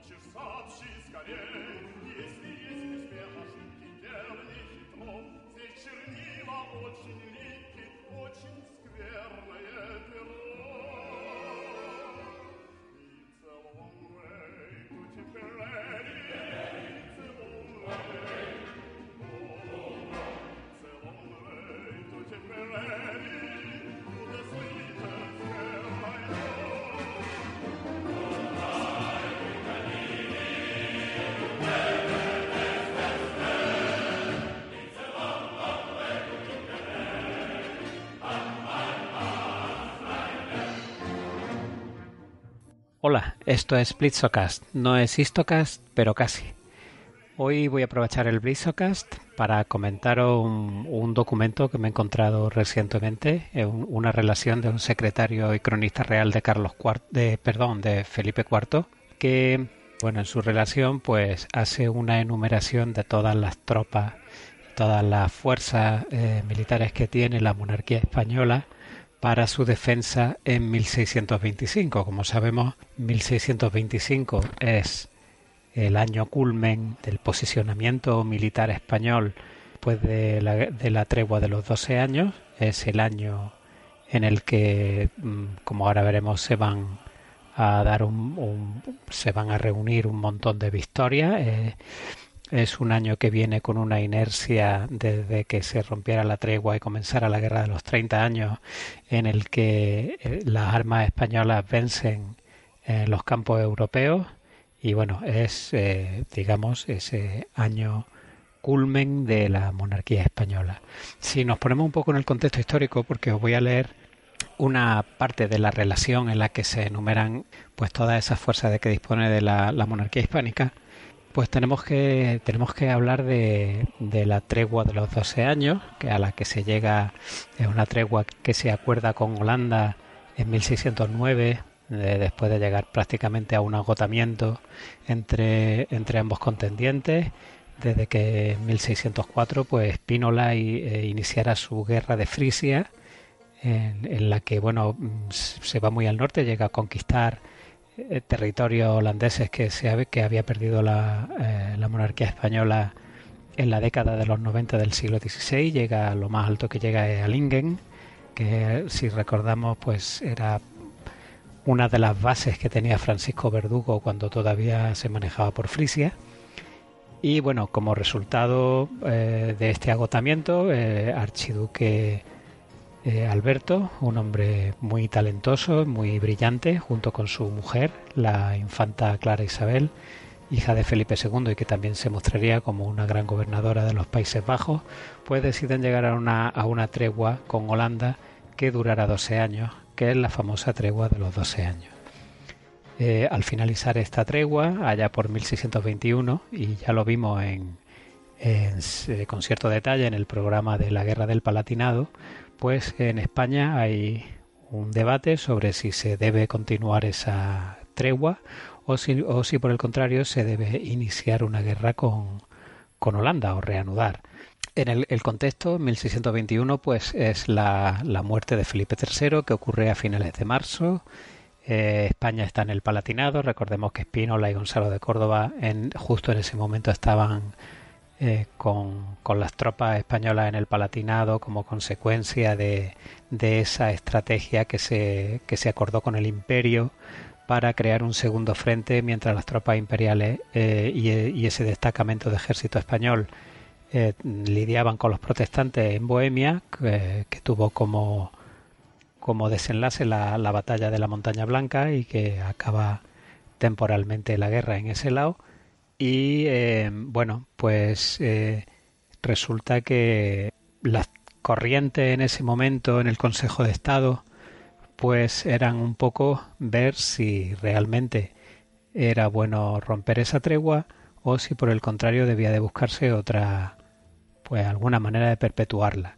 получишь, сообщи скорей. Если есть успех, ошибки верный хитро, здесь чернила очень липкий, очень скверное перо. Esto es Blitzocast. No es Histocast, pero casi. Hoy voy a aprovechar el Blitzocast para comentaros un, documento que me he encontrado recientemente, una relación de un secretario y cronista real de Carlos IV, de, perdón, de Felipe IV, que, bueno, en su relación, pues hace una enumeración de todas las tropas, todas las fuerzas eh, militares que tiene la monarquía española para su defensa en 1625. Como sabemos, 1625 es el año culmen del posicionamiento militar español después de la, tregua de los 12 años. Es el año en el que, mm, como ahora veremos, se van a dar un, se van a reunir un montón de victorias. Eh, es un año que viene con una inercia desde que se rompiera la tregua y comenzara la guerra de los 30 años, en el que eh, las armas españolas vencen en los campos europeos. Y bueno, es, eh, digamos, ese año culmen de la monarquía española. Si nos ponemos un poco en el contexto histórico, porque os voy a leer una parte de la relación en la que se enumeran pues todas esas fuerzas de que dispone de la monarquía hispánica, pues tenemos que, tenemos que hablar de, de, la tregua de los 12 años, que a la que se llega, es una tregua que se acuerda con Holanda en 1609, después de llegar prácticamente a un agotamiento entre, entre ambos contendientes, desde que en 1604 pues Pínola e iniciara su guerra de Frisia, en, en la que bueno se va muy al norte, llega a conquistar eh, territorios holandeses que se que había perdido la, eh, la, monarquía española en la década de los 90 del siglo XVI, llega lo más alto que llega a Lingen, que si recordamos pues era una de las bases que tenía Francisco Verdugo cuando todavía se manejaba por Frisia. Y bueno, como resultado eh, de este agotamiento, Archiduque eh, Alberto, un hombre muy talentoso, muy brillante, junto con su mujer, la infanta Clara Isabel, hija de Felipe II y que también se mostraría como una gran gobernadora de los Países Bajos, pues deciden llegar a una, a una tregua con Holanda que durará 12 años, que es la famosa tregua de los 12 años. Eh, al finalizar esta tregua, allá por 1621, y ya lo vimos en, eh, con cierto detalle en el programa de la Guerra del Palatinado, pues en España hay un debate sobre si se debe continuar esa tregua o si, o si por el contrario se debe iniciar una guerra con, con Holanda o reanudar. En el, contexto, 1621, pues es la, la, muerte de Felipe III que ocurre a finales de marzo. Eh, España está en el Palatinado. Recordemos que Espínola y Gonzalo de Córdoba en, justo en ese momento estaban eh, con, las tropas españolas en el Palatinado como consecuencia de, esa estrategia que se, acordó con el imperio para crear un segundo frente mientras las tropas imperiales eh, y, ese destacamento de ejército español eh, lidiaban con los protestantes en Bohemia, que, tuvo como, desenlace la, la, batalla de la Montaña Blanca y que acaba temporalmente la guerra en ese lado y eh, bueno, pues eh, resulta que las corrientes en ese momento en el Consejo de Estado pues eran un poco ver si realmente era bueno romper esa tregua o si por el contrario debía de buscarse otra pues alguna manera de perpetuarla.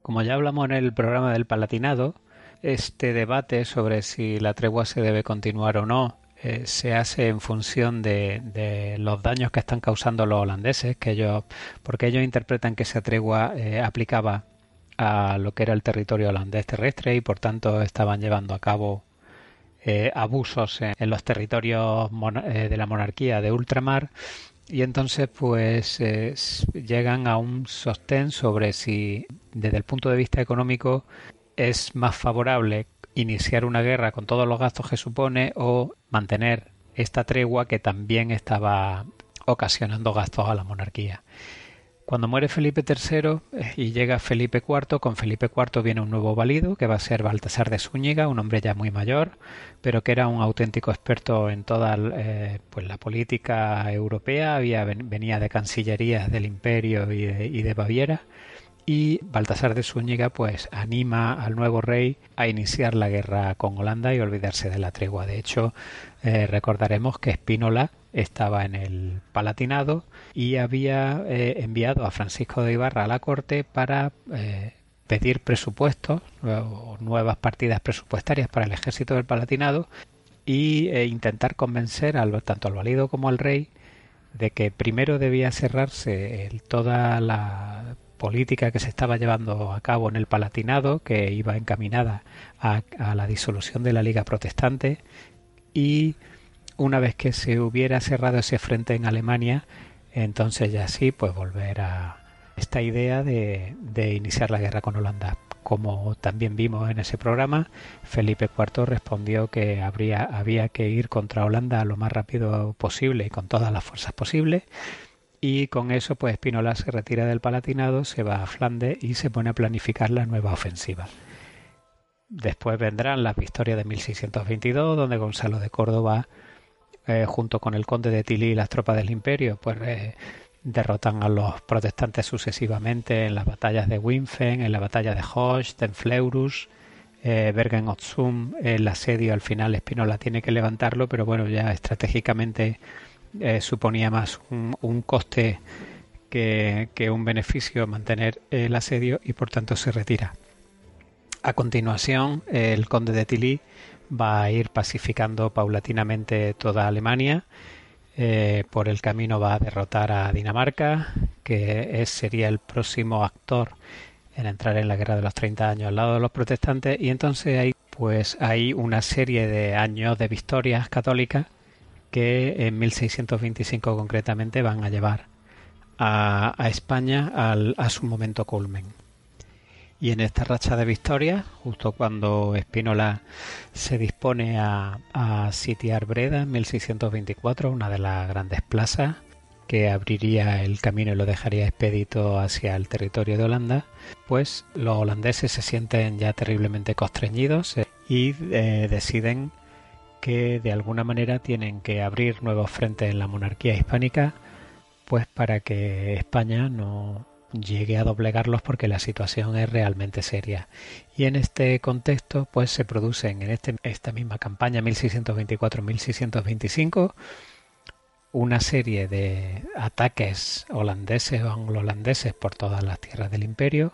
Como ya hablamos en el programa del Palatinado, este debate sobre si la tregua se debe continuar o no eh, se hace en función de, de, los daños que están causando los holandeses, que ellos, porque ellos interpretan que esa tregua eh, aplicaba a lo que era el territorio holandés terrestre y por tanto estaban llevando a cabo eh, abusos en, los territorios de la monarquía de ultramar. Y entonces pues llegan a un sostén sobre si desde el punto de vista económico es más favorable iniciar una guerra con todos los gastos que supone o mantener esta tregua que también estaba ocasionando gastos a la monarquía. Cuando muere Felipe III eh, y llega Felipe IV, con Felipe IV viene un nuevo válido que va a ser Baltasar de Zúñiga, un hombre ya muy mayor, pero que era un auténtico experto en toda eh, pues la política europea, había, venía de cancillerías del imperio y de, y de Baviera y Baltasar de Zúñiga pues anima al nuevo rey a iniciar la guerra con Holanda y olvidarse de la tregua. De hecho, eh, recordaremos que Espínola estaba en el Palatinado y había eh, enviado a Francisco de Ibarra a la corte para eh, pedir presupuestos o nuevas partidas presupuestarias para el ejército del Palatinado y intentar convencer tanto al valido como al rey de que primero debía cerrarse toda la política que se estaba llevando a cabo en el Palatinado, que iba encaminada a, la disolución de la Liga Protestante, y una vez que se hubiera cerrado ese frente en Alemania, entonces ya sí, pues volver a esta idea de, de iniciar la guerra con Holanda. Como también vimos en ese programa, Felipe IV respondió que habría, había que ir contra Holanda lo más rápido posible y con todas las fuerzas posibles y con eso pues Spinola se retira del Palatinado, se va a Flandes y se pone a planificar la nueva ofensiva. Después vendrán las victorias de 1622, donde Gonzalo de Córdoba, eh, junto con el conde de Tilly y las tropas del imperio, pues eh, derrotan a los protestantes sucesivamente en las batallas de Winfen, en la batalla de Hoche, en Fleurus, eh, Bergen-Otsum, el asedio al final Spinola tiene que levantarlo, pero bueno, ya estratégicamente eh, suponía más un, coste que, un beneficio mantener el asedio y por tanto se retira. A continuación, el conde de Tilly va a ir pacificando paulatinamente toda Alemania. Eh, por el camino va a derrotar a Dinamarca, que sería el próximo actor en entrar en la guerra de los 30 años al lado de los protestantes. Y entonces hay, pues, hay una serie de años de victorias católicas que en 1625 concretamente van a llevar a, España a su momento culmen. Y en esta racha de victorias, justo cuando Espínola se dispone a, sitiar Breda en 1624, una de las grandes plazas que abriría el camino y lo dejaría expedito hacia el territorio de Holanda, pues los holandeses se sienten ya terriblemente constreñidos y eh, deciden que de alguna manera tienen que abrir nuevos frentes en la monarquía hispánica, pues para que España no llegue a doblegarlos porque la situación es realmente seria. Y en este contexto, pues se producen en este, esta misma campaña 1624-1625 una serie de ataques holandeses o anglo-holandeses por todas las tierras del imperio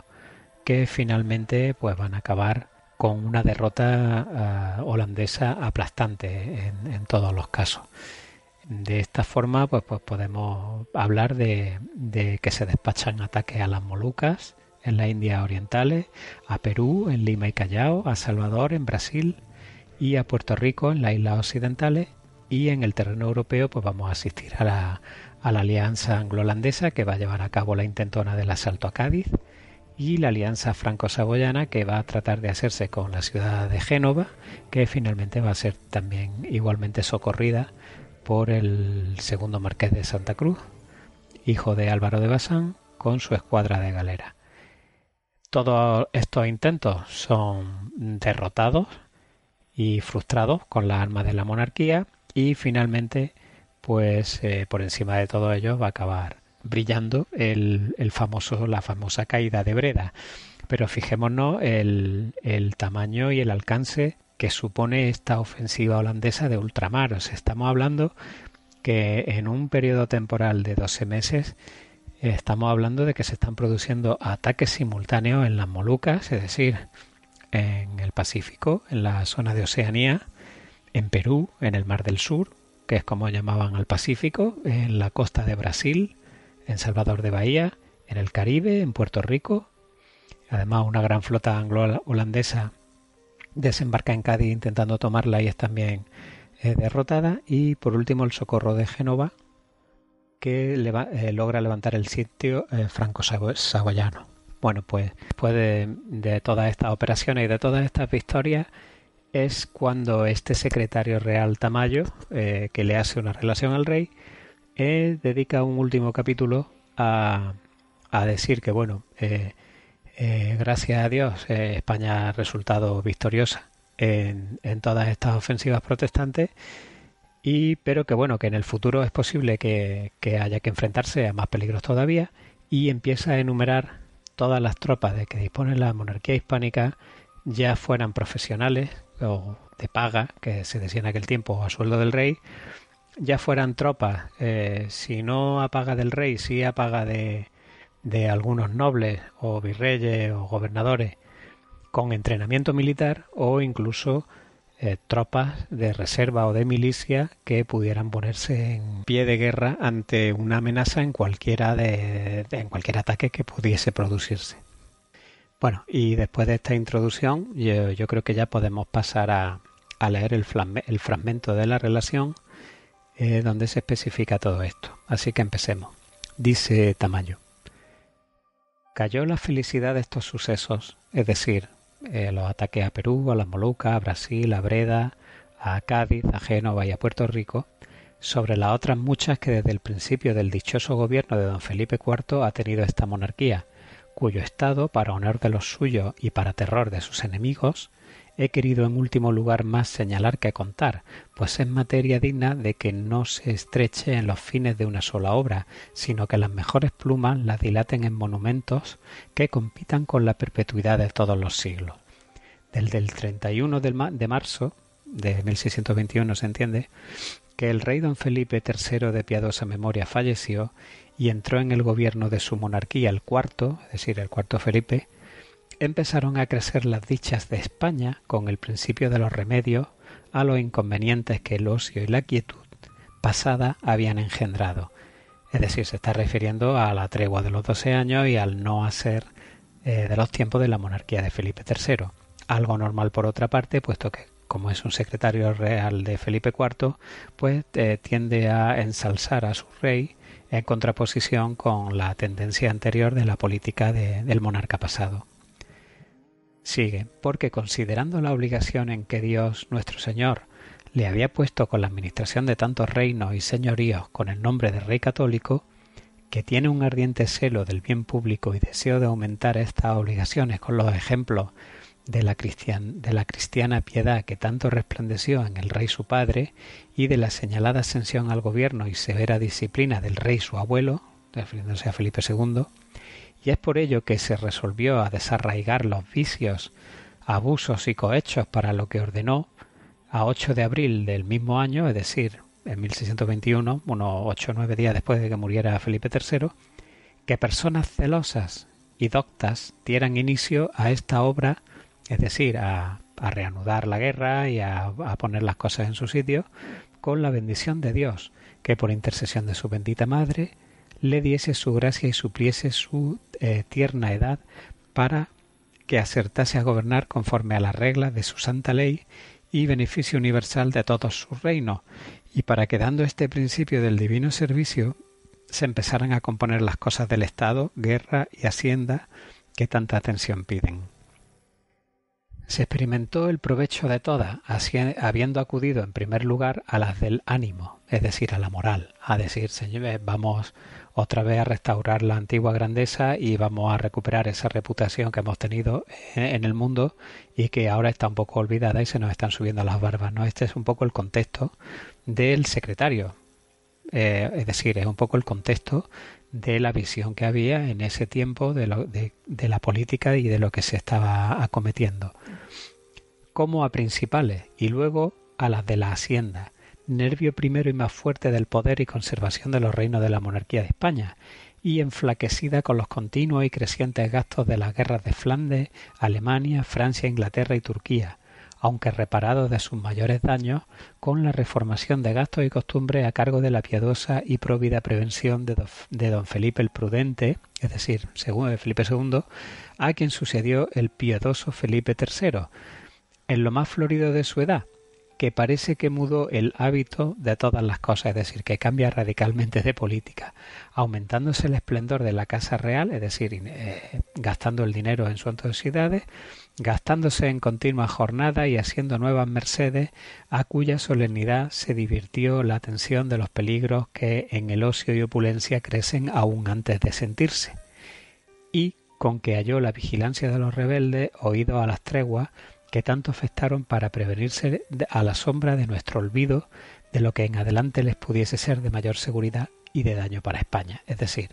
que finalmente pues van a acabar con una derrota ah, holandesa aplastante en, todos los casos. De esta forma, pues, pues podemos hablar de, que se despachan ataques a las Molucas, en la India orientales, a Perú, en Lima y Callao, a Salvador, en Brasil y a Puerto Rico, en las islas occidentales. Y en el terreno europeo, pues vamos a asistir a la alianza anglo-holandesa que va a llevar a cabo la intentona del asalto a Cádiz y la alianza franco-saboyana que va a tratar de hacerse con la ciudad de Génova, que finalmente va a ser también igualmente socorrida por el segundo marqués de Santa Cruz, hijo de Álvaro de Bazán, con su escuadra de galera. Todos estos intentos son derrotados y frustrados con la arma de la monarquía y finalmente, pues eh, por encima de todo ello va a acabar brillando el, el famoso, la famosa caída de Breda. Pero fijémonos el, el tamaño y el alcance que supone esta ofensiva holandesa de ultramar. O estamos hablando que en un periodo temporal de 12 meses estamos hablando de que se están produciendo ataques simultáneos en las Molucas, es decir, en el Pacífico, en la zona de Oceanía, en Perú, en el Mar del Sur, que es como llamaban al Pacífico, en la costa de Brasil, en Salvador de Bahía, en el Caribe, en Puerto Rico. Además, una gran flota anglo-holandesa desembarca en Cádiz intentando tomarla y es también eh, derrotada. Y por último el socorro de Génova, que eh, logra levantar el sitio eh, franco-saboyano. Bueno, pues después de, todas estas operaciones y de todas estas victorias es cuando este secretario real Tamayo, que le hace una relación al rey, dedica un último capítulo a, a decir que, bueno, eh, gracias a Dios, eh, España ha resultado victoriosa en, todas estas ofensivas protestantes, y, pero que bueno, que en el futuro es posible que, haya que enfrentarse a más peligros todavía, y empieza a enumerar todas las tropas de que dispone la monarquía hispánica, ya fueran profesionales o de paga, que se decía en aquel tiempo, a sueldo del rey, ya fueran tropas, eh, si no a paga del rey, si a paga de, de algunos nobles o virreyes o gobernadores con entrenamiento militar o incluso eh, tropas de reserva o de milicia que pudieran ponerse en pie de guerra ante una amenaza en cualquiera de, en cualquier ataque que pudiese producirse. Bueno, y después de esta introducción, yo, creo que ya podemos pasar a, leer el, el, fragmento de la relación eh, donde se especifica todo esto. Así que empecemos. Dice Tamayo cayó la felicidad de estos sucesos, es decir, eh, los ataques a Perú, a las Molucas, a Brasil, a Breda, a Cádiz, a Génova y a Puerto Rico, sobre las otras muchas que desde el principio del dichoso gobierno de don Felipe IV ha tenido esta monarquía, cuyo estado, para honor de los suyos y para terror de sus enemigos, he querido en último lugar más señalar que contar, pues es materia digna de que no se estreche en los fines de una sola obra, sino que las mejores plumas la dilaten en monumentos que compitan con la perpetuidad de todos los siglos. Desde el 31 de marzo de 1621 se entiende que el rey don Felipe III de piadosa memoria falleció y entró en el gobierno de su monarquía el cuarto, es decir, el cuarto Felipe, empezaron a crecer las dichas de España con el principio de los remedios a los inconvenientes que el ocio y la quietud pasada habían engendrado. Es decir, se está refiriendo a la tregua de los doce años y al no hacer eh, de los tiempos de la monarquía de Felipe III. Algo normal por otra parte, puesto que como es un secretario real de Felipe IV, pues eh, tiende a ensalzar a su rey en contraposición con la tendencia anterior de la política del monarca pasado. Sigue, porque considerando la obligación en que Dios nuestro Señor le había puesto con la administración de tantos reinos y señoríos con el nombre de Rey Católico, que tiene un ardiente celo del bien público y deseo de aumentar estas obligaciones con los ejemplos de la, de la cristiana piedad que tanto resplandeció en el rey su padre y de la señalada ascensión al gobierno y severa disciplina del rey su abuelo, refiriéndose a Felipe II, y es por ello que se resolvió a desarraigar los vicios, abusos y cohechos para lo que ordenó a 8 de abril del mismo año, es decir, en 1621, unos ocho o nueve días después de que muriera Felipe III, que personas celosas y doctas dieran inicio a esta obra, es decir, a, reanudar la guerra y a, a poner las cosas en su sitio, con la bendición de Dios, que por intercesión de su bendita Madre le diese su gracia y supliese su eh, tierna edad para que acertase a gobernar conforme a las reglas de su santa ley y beneficio universal de todos sus reinos, y para que dando este principio del divino servicio se empezaran a componer las cosas del Estado, guerra y hacienda que tanta atención piden. Se experimentó el provecho de todas, habiendo acudido en primer lugar a las del ánimo, es decir, a la moral, a decir, señores, vamos otra vez a restaurar la antigua grandeza y vamos a recuperar esa reputación que hemos tenido en el mundo y que ahora está un poco olvidada y se nos están subiendo las barbas. ¿no? Este es un poco el contexto del secretario. Eh, es decir, es un poco el contexto de la visión que había en ese tiempo de, lo, de, de la política y de lo que se estaba acometiendo. Como a principales y luego a las de la hacienda nervio primero y más fuerte del poder y conservación de los reinos de la monarquía de España, y enflaquecida con los continuos y crecientes gastos de las guerras de Flandes, Alemania, Francia, Inglaterra y Turquía, aunque reparado de sus mayores daños con la reformación de gastos y costumbres a cargo de la piadosa y próvida prevención de, don Felipe el Prudente, es decir, según Felipe II, a quien sucedió el piadoso Felipe III, en lo más florido de su edad, que parece que mudó el hábito de todas las cosas, es decir, que cambia radicalmente de política, aumentándose el esplendor de la Casa Real, es decir, eh, gastando el dinero en suntuosidades, gastándose en continua jornada y haciendo nuevas mercedes, a cuya solemnidad se divirtió la atención de los peligros que en el ocio y opulencia crecen aún antes de sentirse, y con que halló la vigilancia de los rebeldes, oído a las treguas, que tanto afectaron para prevenirse a la sombra de nuestro olvido de lo que en adelante les pudiese ser de mayor seguridad y de daño para España. Es decir,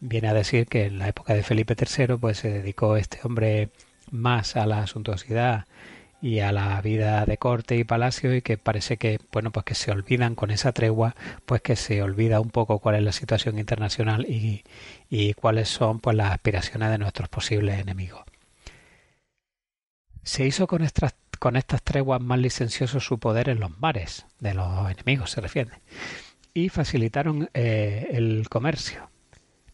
viene a decir que en la época de Felipe III pues se dedicó este hombre más a la suntuosidad y a la vida de corte y palacio y que parece que bueno pues que se olvidan con esa tregua pues que se olvida un poco cuál es la situación internacional y, y cuáles son pues las aspiraciones de nuestros posibles enemigos se hizo con estas, con estas treguas más licencioso su poder en los mares, de los enemigos se refiere, y facilitaron eh, el comercio,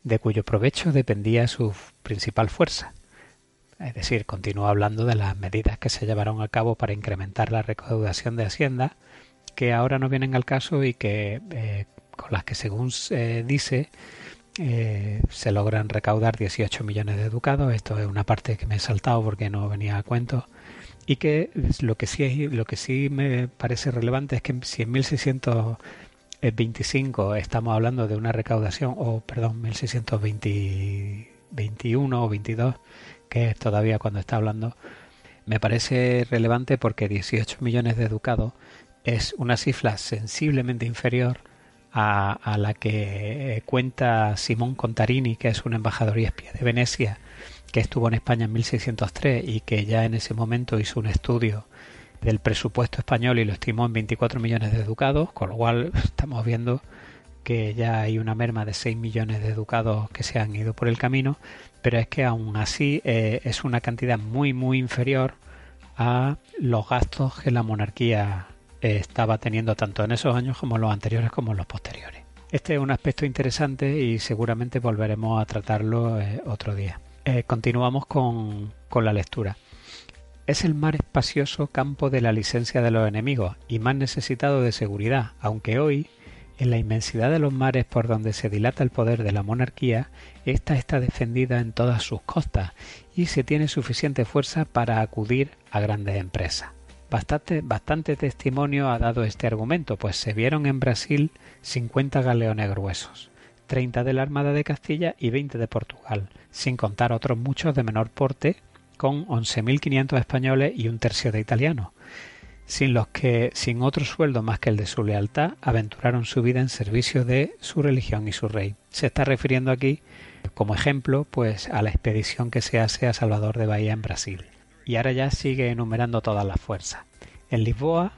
de cuyo provecho dependía su principal fuerza. Es decir, continúa hablando de las medidas que se llevaron a cabo para incrementar la recaudación de Hacienda, que ahora no vienen al caso y que eh, con las que según se dice eh, se logran recaudar 18 millones de ducados. Esto es una parte que me he saltado porque no venía a cuento. Y que lo que sí, lo que sí me parece relevante es que si en 1625 estamos hablando de una recaudación, o perdón, 1621 o 22, que es todavía cuando está hablando, me parece relevante porque 18 millones de ducados es una cifra sensiblemente inferior a, la que eh, cuenta Simón Contarini, que es un embajador y espía de Venecia, que estuvo en España en 1603 y que ya en ese momento hizo un estudio del presupuesto español y lo estimó en 24 millones de ducados, con lo cual estamos viendo que ya hay una merma de 6 millones de ducados que se han ido por el camino, pero es que aún así eh, es una cantidad muy muy inferior a los gastos que la monarquía estaba teniendo tanto en esos años como en los anteriores como en los posteriores. Este es un aspecto interesante y seguramente volveremos a tratarlo eh, otro día. Eh, continuamos con, con la lectura. Es el mar espacioso campo de la licencia de los enemigos y más necesitado de seguridad, aunque hoy, en la inmensidad de los mares por donde se dilata el poder de la monarquía, ésta está defendida en todas sus costas y se tiene suficiente fuerza para acudir a grandes empresas. Bastante, bastante testimonio ha dado este argumento, pues se vieron en Brasil 50 galeones gruesos, 30 de la Armada de Castilla y 20 de Portugal, sin contar otros muchos de menor porte, con 11.500 españoles y un tercio de italianos, sin los que, sin otro sueldo más que el de su lealtad, aventuraron su vida en servicio de su religión y su rey. Se está refiriendo aquí, como ejemplo, pues a la expedición que se hace a Salvador de Bahía en Brasil y ahora ya sigue enumerando todas las fuerzas. En Lisboa,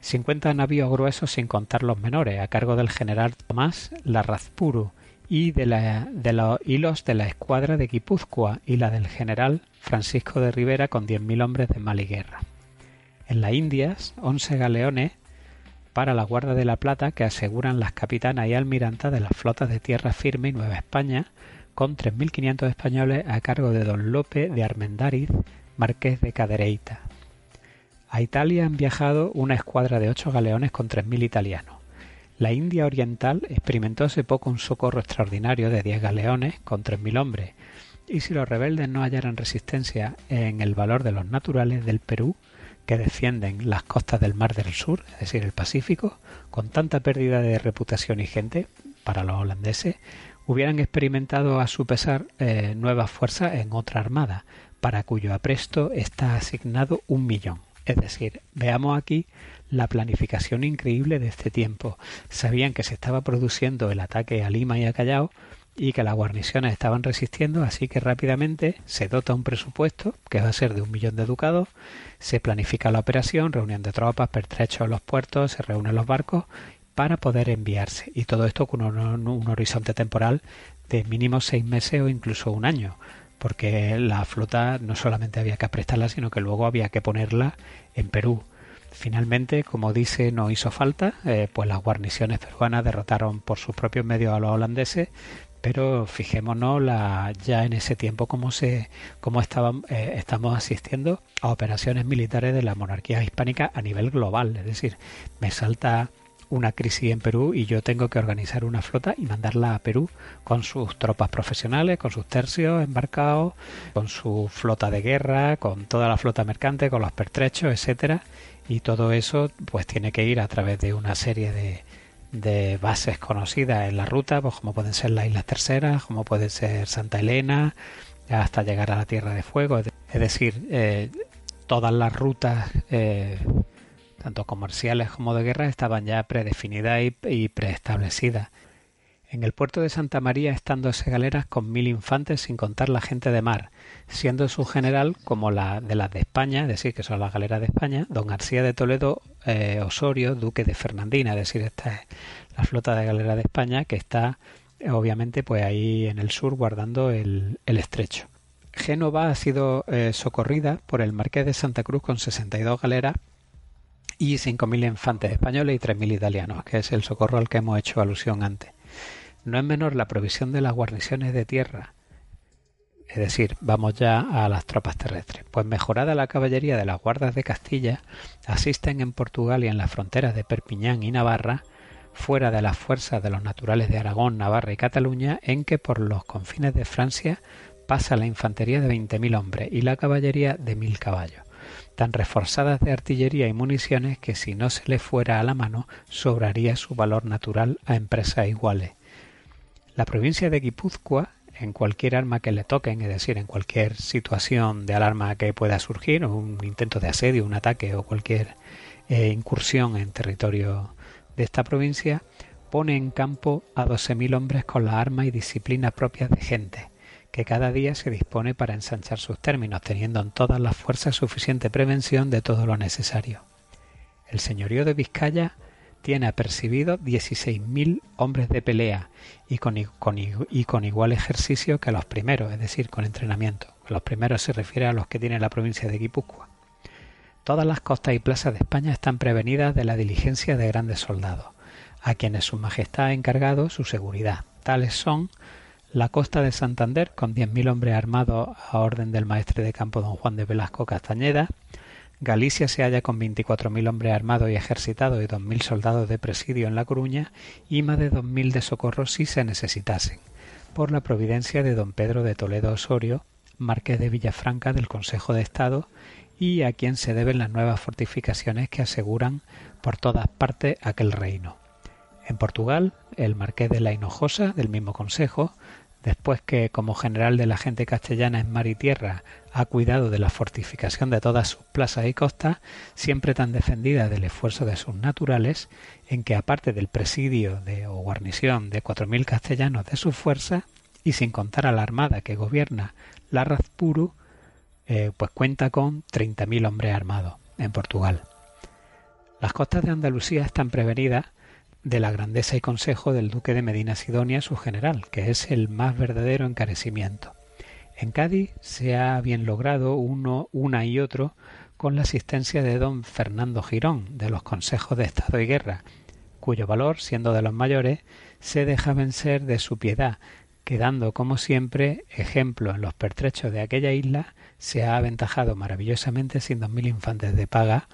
50 navíos gruesos sin contar los menores, a cargo del general Tomás Larrazpuru y de, la, los hilos de la escuadra de Guipúzcoa y la del general Francisco de Rivera con 10.000 hombres de mal y guerra. En las Indias, 11 galeones para la Guardia de la Plata que aseguran las capitanas y almirantas de las flotas de tierra firme y Nueva España, con 3.500 españoles a cargo de don Lope de Armendáriz, marqués de Cadereyta. A Italia han viajado una escuadra de ocho galeones con tres mil italianos. La India Oriental experimentó hace poco un socorro extraordinario de diez galeones con tres mil hombres, y si los rebeldes no hallaran resistencia en el valor de los naturales del Perú, que defienden las costas del Mar del Sur, es decir, el Pacífico, con tanta pérdida de reputación y gente para los holandeses, hubieran experimentado a su pesar eh, nuevas fuerzas en otra armada, para cuyo apresto está asignado un millón. Es decir, veamos aquí la planificación increíble de este tiempo. Sabían que se estaba produciendo el ataque a Lima y a Callao y que las guarniciones estaban resistiendo, así que rápidamente se dota un presupuesto que va a ser de un millón de ducados, se planifica la operación, reunión de tropas, pertrechos en los puertos, se reúnen los barcos para poder enviarse. Y todo esto con un, un horizonte temporal de mínimo seis meses o incluso un año porque la flota no solamente había que aprestarla, sino que luego había que ponerla en Perú. Finalmente, como dice, no hizo falta, eh, pues las guarniciones peruanas derrotaron por sus propios medios a los holandeses, pero fijémonos la, ya en ese tiempo cómo se cómo estaban, eh, estamos asistiendo a operaciones militares de la monarquía hispánica a nivel global, es decir, me salta una crisis en Perú y yo tengo que organizar una flota y mandarla a Perú con sus tropas profesionales, con sus tercios embarcados, con su flota de guerra, con toda la flota mercante, con los pertrechos, etcétera, y todo eso pues tiene que ir a través de una serie de, de bases conocidas en la ruta, pues como pueden ser las Islas Terceras, como puede ser Santa Elena, hasta llegar a la Tierra de Fuego, es decir, eh, todas las rutas eh, tanto comerciales como de guerra, estaban ya predefinidas y, preestablecidas. En el puerto de Santa María están dos galeras con mil infantes sin contar la gente de mar, siendo su general como la de las de España, es decir, que son las galeras de España, don García de Toledo eh, Osorio, duque de Fernandina, es decir, esta es la flota de galeras de España que está eh, obviamente pues ahí en el sur guardando el, estrecho. Génova ha sido eh, socorrida por el marqués de Santa Cruz con 62 galeras y 5.000 infantes españoles y 3.000 italianos, que es el socorro al que hemos hecho alusión antes. No es menor la provisión de las guarniciones de tierra, es decir, vamos ya a las tropas terrestres. Pues mejorada la caballería de las guardas de Castilla, asisten en Portugal y en las fronteras de Perpiñán y Navarra, fuera de las fuerzas de los naturales de Aragón, Navarra y Cataluña, en que por los confines de Francia pasa la infantería de 20.000 hombres y la caballería de 1.000 caballos tan reforzadas de artillería y municiones que si no se le fuera a la mano sobraría su valor natural a empresas iguales. La provincia de Guipúzcoa, en cualquier arma que le toquen, es decir, en cualquier situación de alarma que pueda surgir, un intento de asedio, un ataque o cualquier eh, incursión en territorio de esta provincia, pone en campo a doce mil hombres con la arma y disciplina propias de gente, que cada día se dispone para ensanchar sus términos, teniendo en todas las fuerzas suficiente prevención de todo lo necesario. El señorío de Vizcaya tiene apercibido 16.000 hombres de pelea y con, igual ejercicio que los primeros, es decir, con entrenamiento. Los primeros se refiere a los que tiene la provincia de Guipúzcoa. Todas las costas y plazas de España están prevenidas de la diligencia de grandes soldados, a quienes su majestad ha encargado su seguridad. Tales son la costa de Santander, con 10.000 hombres armados a orden del maestre de campo don Juan de Velasco Castañeda. Galicia se halla con 24.000 hombres armados y ejercitados y 2.000 soldados de presidio en La Coruña y más de 2.000 de socorro si se necesitasen, por la providencia de don Pedro de Toledo Osorio, marqués de Villafranca del Consejo de Estado, y a quien se deben las nuevas fortificaciones que aseguran por todas partes aquel reino. En Portugal, el marqués de la Hinojosa, del mismo consejo, después que como general de la gente castellana en mar y tierra ha cuidado de la fortificación de todas sus plazas y costas, siempre tan defendida del esfuerzo de sus naturales, en que aparte del presidio de, o guarnición de cuatro mil castellanos de sus fuerzas, y sin contar a la armada que gobierna la Razpuru, eh, pues cuenta con treinta mil hombres armados en Portugal. Las costas de Andalucía están prevenidas de la grandeza y consejo del duque de Medina Sidonia, su general, que es el más verdadero encarecimiento. En Cádiz se ha bien logrado uno, una y otro con la asistencia de don Fernando Girón, de los consejos de Estado y Guerra, cuyo valor, siendo de los mayores, se deja vencer de su piedad, quedando como siempre ejemplo en los pertrechos de aquella isla, se ha aventajado maravillosamente sin dos mil infantes de paga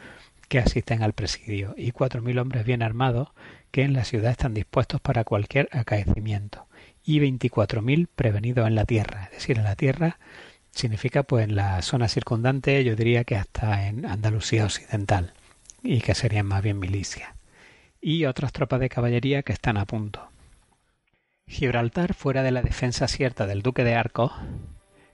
que asisten al presidio y cuatro mil hombres bien armados que en la ciudad están dispuestos para cualquier acaecimiento y 24.000 prevenidos en la tierra. Es decir, en la tierra significa pues en la zona circundante, yo diría que hasta en Andalucía occidental y que serían más bien milicias. Y otras tropas de caballería que están a punto. Gibraltar, fuera de la defensa cierta del duque de Arcos,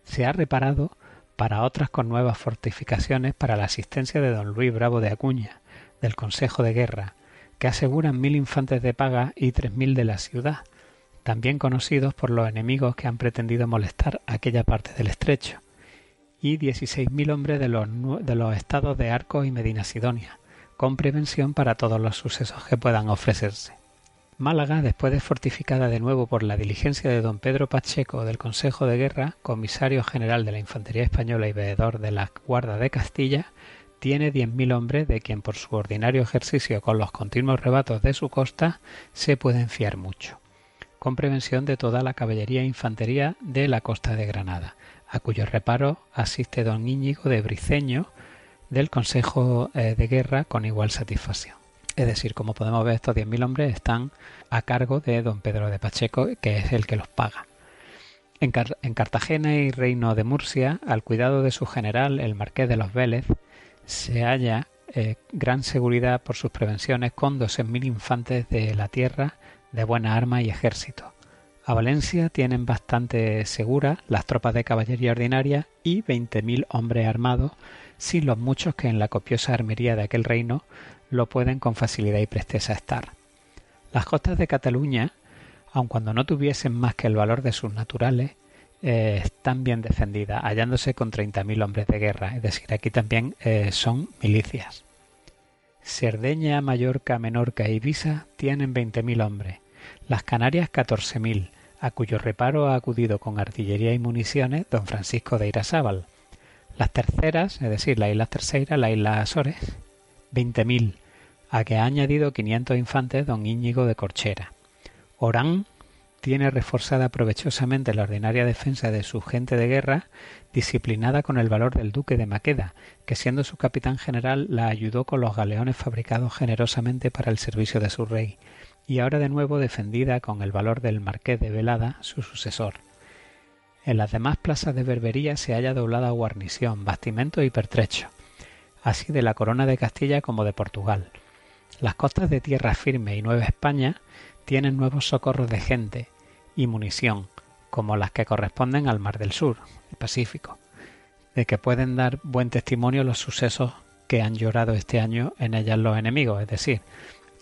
se ha reparado para otras con nuevas fortificaciones para la asistencia de don Luis Bravo de Acuña, del Consejo de Guerra, que aseguran mil infantes de paga y tres mil de la ciudad, también conocidos por los enemigos que han pretendido molestar aquella parte del estrecho, y dieciséis mil hombres de los, de los estados de Arcos y Medina Sidonia, con prevención para todos los sucesos que puedan ofrecerse. Málaga, después de fortificada de nuevo por la diligencia de don Pedro Pacheco del Consejo de Guerra, comisario general de la Infantería Española y veedor de la Guarda de Castilla, tiene diez mil hombres de quien por su ordinario ejercicio con los continuos rebatos de su costa se pueden fiar mucho. con prevención de toda la caballería e infantería de la costa de Granada, a cuyo reparo asiste don Íñigo de Briceño del Consejo eh, de Guerra con igual satisfacción. Es decir, como podemos ver, estos 10.000 hombres están a cargo de don Pedro de Pacheco, que es el que los paga. En, Cartagena y Reino de Murcia, al cuidado de su general, el marqués de los Vélez, se halla eh, gran seguridad por sus prevenciones con 12.000 infantes de la tierra de buena arma y ejército. A Valencia tienen bastante segura las tropas de caballería ordinaria y 20.000 hombres armados, sin los muchos que en la copiosa armería de aquel reino lo pueden con facilidad y presteza estar. Las costas de Cataluña aun cuando no tuviesen más que el valor de sus naturales, eh, están bien defendidas, hallándose con 30.000 hombres de guerra, es decir, aquí también eh, son milicias. Cerdeña, Mallorca, Menorca y Ibiza tienen 20.000 hombres, las Canarias 14.000, a cuyo reparo ha acudido con artillería y municiones don Francisco de Irazábal. Las terceras, es decir, la isla tercera, la isla Azores, 20.000, a que ha añadido 500 infantes don Íñigo de Corchera. Orán tiene reforzada provechosamente la ordinaria defensa de su gente de guerra, disciplinada con el valor del duque de Maqueda, que siendo su capitán general la ayudó con los galeones fabricados generosamente para el servicio de su rey, y ahora de nuevo defendida con el valor del marqués de Velada, su sucesor. En las demás plazas de Berbería se halla doblada guarnición, bastimento y pertrecho, así de la corona de Castilla como de Portugal. Las costas de tierra firme y Nueva España tienen nuevos socorros de gente y munición, como las que corresponden al Mar del Sur, el Pacífico, de que pueden dar buen testimonio los sucesos que han llorado este año en ellas los enemigos, es decir,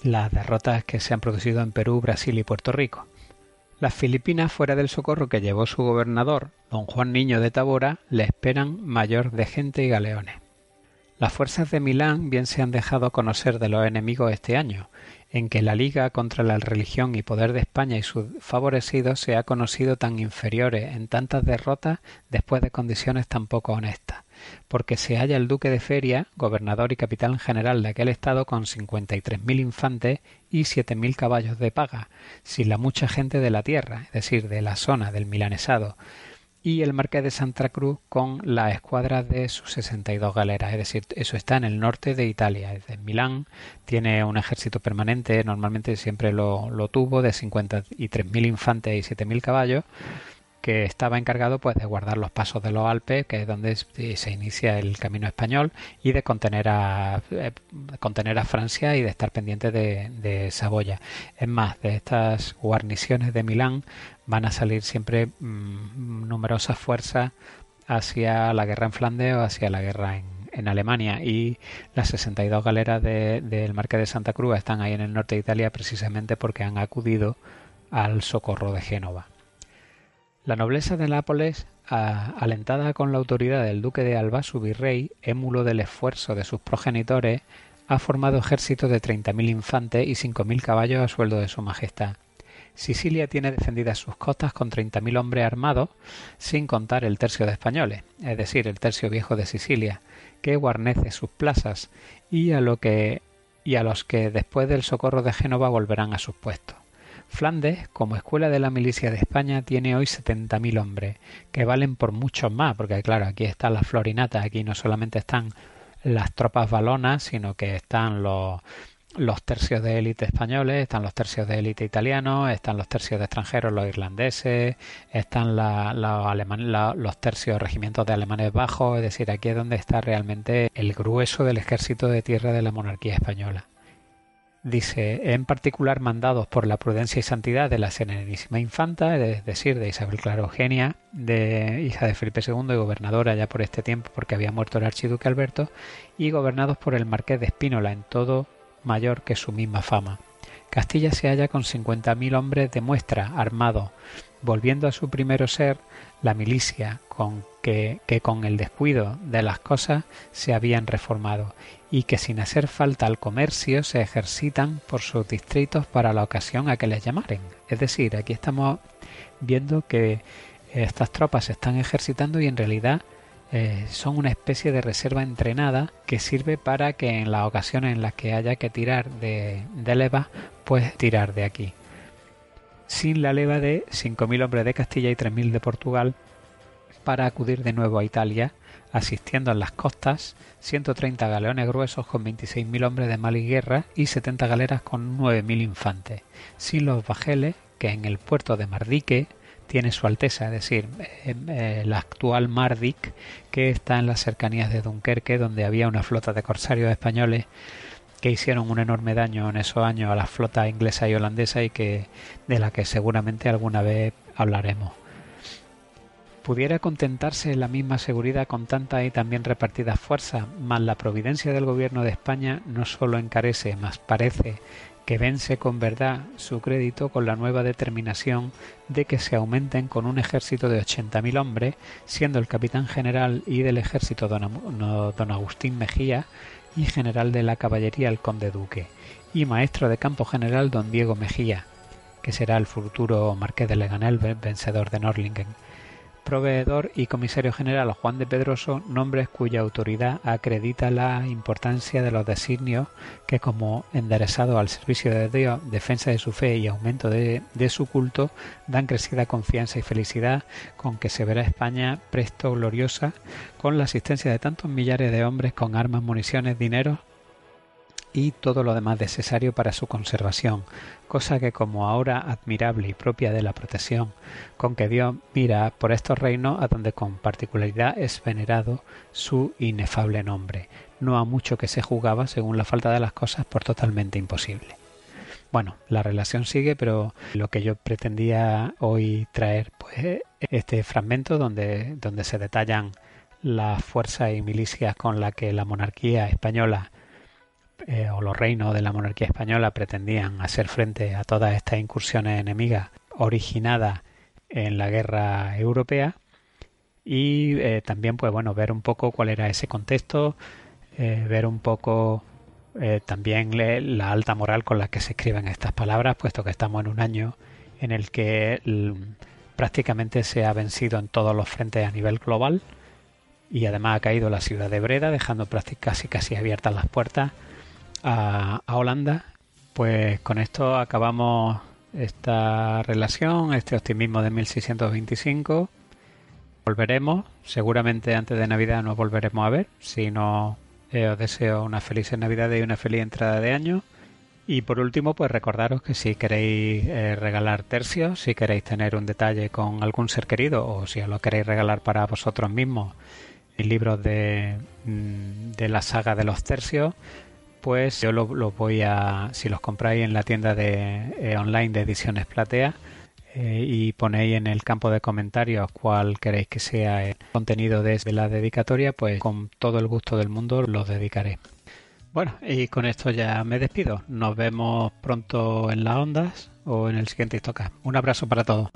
las derrotas que se han producido en Perú, Brasil y Puerto Rico. Las Filipinas, fuera del socorro que llevó su gobernador, don Juan Niño de Tabora, le esperan mayor de gente y galeones. Las fuerzas de Milán bien se han dejado conocer de los enemigos este año, en que la Liga contra la religión y poder de España y sus favorecidos se ha conocido tan inferiores en tantas derrotas después de condiciones tan poco honestas, porque se halla el duque de Feria, gobernador y capitán general de aquel estado con cincuenta y tres mil infantes y siete mil caballos de paga, sin la mucha gente de la tierra, es decir, de la zona del milanesado, y el Marqués de Santa Cruz con la escuadra de sus 62 galeras, es decir, eso está en el norte de Italia, es en Milán, tiene un ejército permanente, normalmente siempre lo, lo tuvo, de 53.000 infantes y 7.000 caballos, que estaba encargado pues de guardar los pasos de los Alpes, que es donde se inicia el camino español, y de contener a eh, contener a Francia y de estar pendiente de, de, Saboya. Es más, de estas guarniciones de Milán van a salir siempre mm, numerosas fuerzas hacia la guerra en Flandes o hacia la guerra en, Alemania y las 62 galeras del de, Marqués de Santa Cruz están ahí en el norte de Italia precisamente porque han acudido al socorro de Génova. La nobleza de Nápoles, alentada con la autoridad del duque de Alba, su virrey, émulo del esfuerzo de sus progenitores, ha formado ejércitos de 30.000 infantes y 5.000 caballos a sueldo de su majestad. Sicilia tiene defendidas sus costas con 30.000 hombres armados, sin contar el tercio de españoles, es decir, el tercio viejo de Sicilia, que guarnece sus plazas y a, lo que, y a los que después del socorro de Génova volverán a sus puestos. Flandes, como escuela de la milicia de España, tiene hoy 70.000 hombres, que valen por muchos más, porque claro, aquí están las florinatas, aquí no solamente están las tropas balonas, sino que están los, los tercios de élite españoles, están los tercios de élite italianos, están los tercios de extranjeros, los irlandeses, están los tercios regimientos de alemanes bajos, es decir, aquí es donde está realmente el grueso del ejército de tierra de la monarquía española. Dice, en particular mandados por la prudencia y santidad de la Serenísima Infanta, es decir, de Isabel Clara Eugenia, de hija de Felipe II y gobernadora ya por este tiempo porque había muerto el archiduque Alberto, y gobernados por el marqués de Espínola en todo mayor que su misma fama. Castilla se halla con cincuenta mil hombres de muestra, armados, volviendo a su primero ser la milicia con que, que, con el descuido de las cosas se habían reformado y que sin hacer falta al comercio se ejercitan por sus distritos para la ocasión a que les llamaren. Es decir, aquí estamos viendo que estas tropas se están ejercitando y en realidad eh, son una especie de reserva entrenada que sirve para que en las ocasiones en las que haya que tirar de, de leva, pues tirar de aquí. sin la leva de 5.000 hombres de Castilla y 3.000 de Portugal para acudir de nuevo a Italia, asistiendo en las costas 130 galeones gruesos con 26.000 hombres de mal y guerra y 70 galeras con 9.000 infantes, sin los bajeles que en el puerto de Mardique tiene su alteza, es decir, el actual Mardik, que está en las cercanías de Dunkerque, donde había una flota de corsarios españoles que hicieron un enorme daño en esos años a la flota inglesa y holandesa y que de la que seguramente alguna vez hablaremos. Pudiera contentarse la misma seguridad con tanta y también repartidas fuerzas, mas la providencia del gobierno de España no sólo encarece, mas parece que vence con verdad su crédito con la nueva determinación de que se aumenten con un ejército de 80.000 hombres, siendo el capitán general y del ejército don, Agustín Mejía y general de la caballería el conde Duque, y maestro de campo general don Diego Mejía, que será el futuro marqués de Leganel vencedor de Norlingen proveedor y comisario general Juan de Pedroso, nombres cuya autoridad acredita la importancia de los designios que como enderezado al servicio de Dios, defensa de su fe y aumento de, de su culto, dan crecida confianza y felicidad con que se verá España presto gloriosa con la asistencia de tantos millares de hombres con armas, municiones, dinero y todo lo demás necesario para su conservación, cosa que como ahora admirable y propia de la protección con que Dios mira por estos reinos a donde con particularidad es venerado su inefable nombre, no a mucho que se jugaba según la falta de las cosas por totalmente imposible. Bueno, la relación sigue, pero lo que yo pretendía hoy traer, pues, este fragmento donde, donde se detallan las fuerzas y milicias con las que la monarquía española eh, o los reinos de la monarquía española pretendían hacer frente a todas estas incursiones enemigas originadas en la guerra europea. Y eh, también pues bueno ver un poco cuál era ese contexto eh, ver un poco también la alta moral con la que se escriben estas palabras puesto que estamos en un año en el que prácticamente se ha vencido en todos los frentes a nivel global y además ha caído la ciudad de Breda dejando casi casi abiertas las puertas a, Holanda, pues con esto acabamos esta relación, este optimismo de 1625. Volveremos, seguramente antes de Navidad nos volveremos a ver. Si no, eh, os deseo una feliz Navidad y una feliz entrada de año. Y por último, pues recordaros que si queréis eh, regalar tercios, si queréis tener un detalle con algún ser querido o si os lo queréis regalar para vosotros mismos, libros de, mm, de la saga de los tercios, pues yo los lo voy a, si los compráis en la tienda de eh, online de Ediciones Platea eh, y ponéis en el campo de comentarios cuál queréis que sea el contenido de la dedicatoria, pues con todo el gusto del mundo los dedicaré. Bueno, y con esto ya me despido. Nos vemos pronto en las ondas o en el siguiente toca. Un abrazo para todos.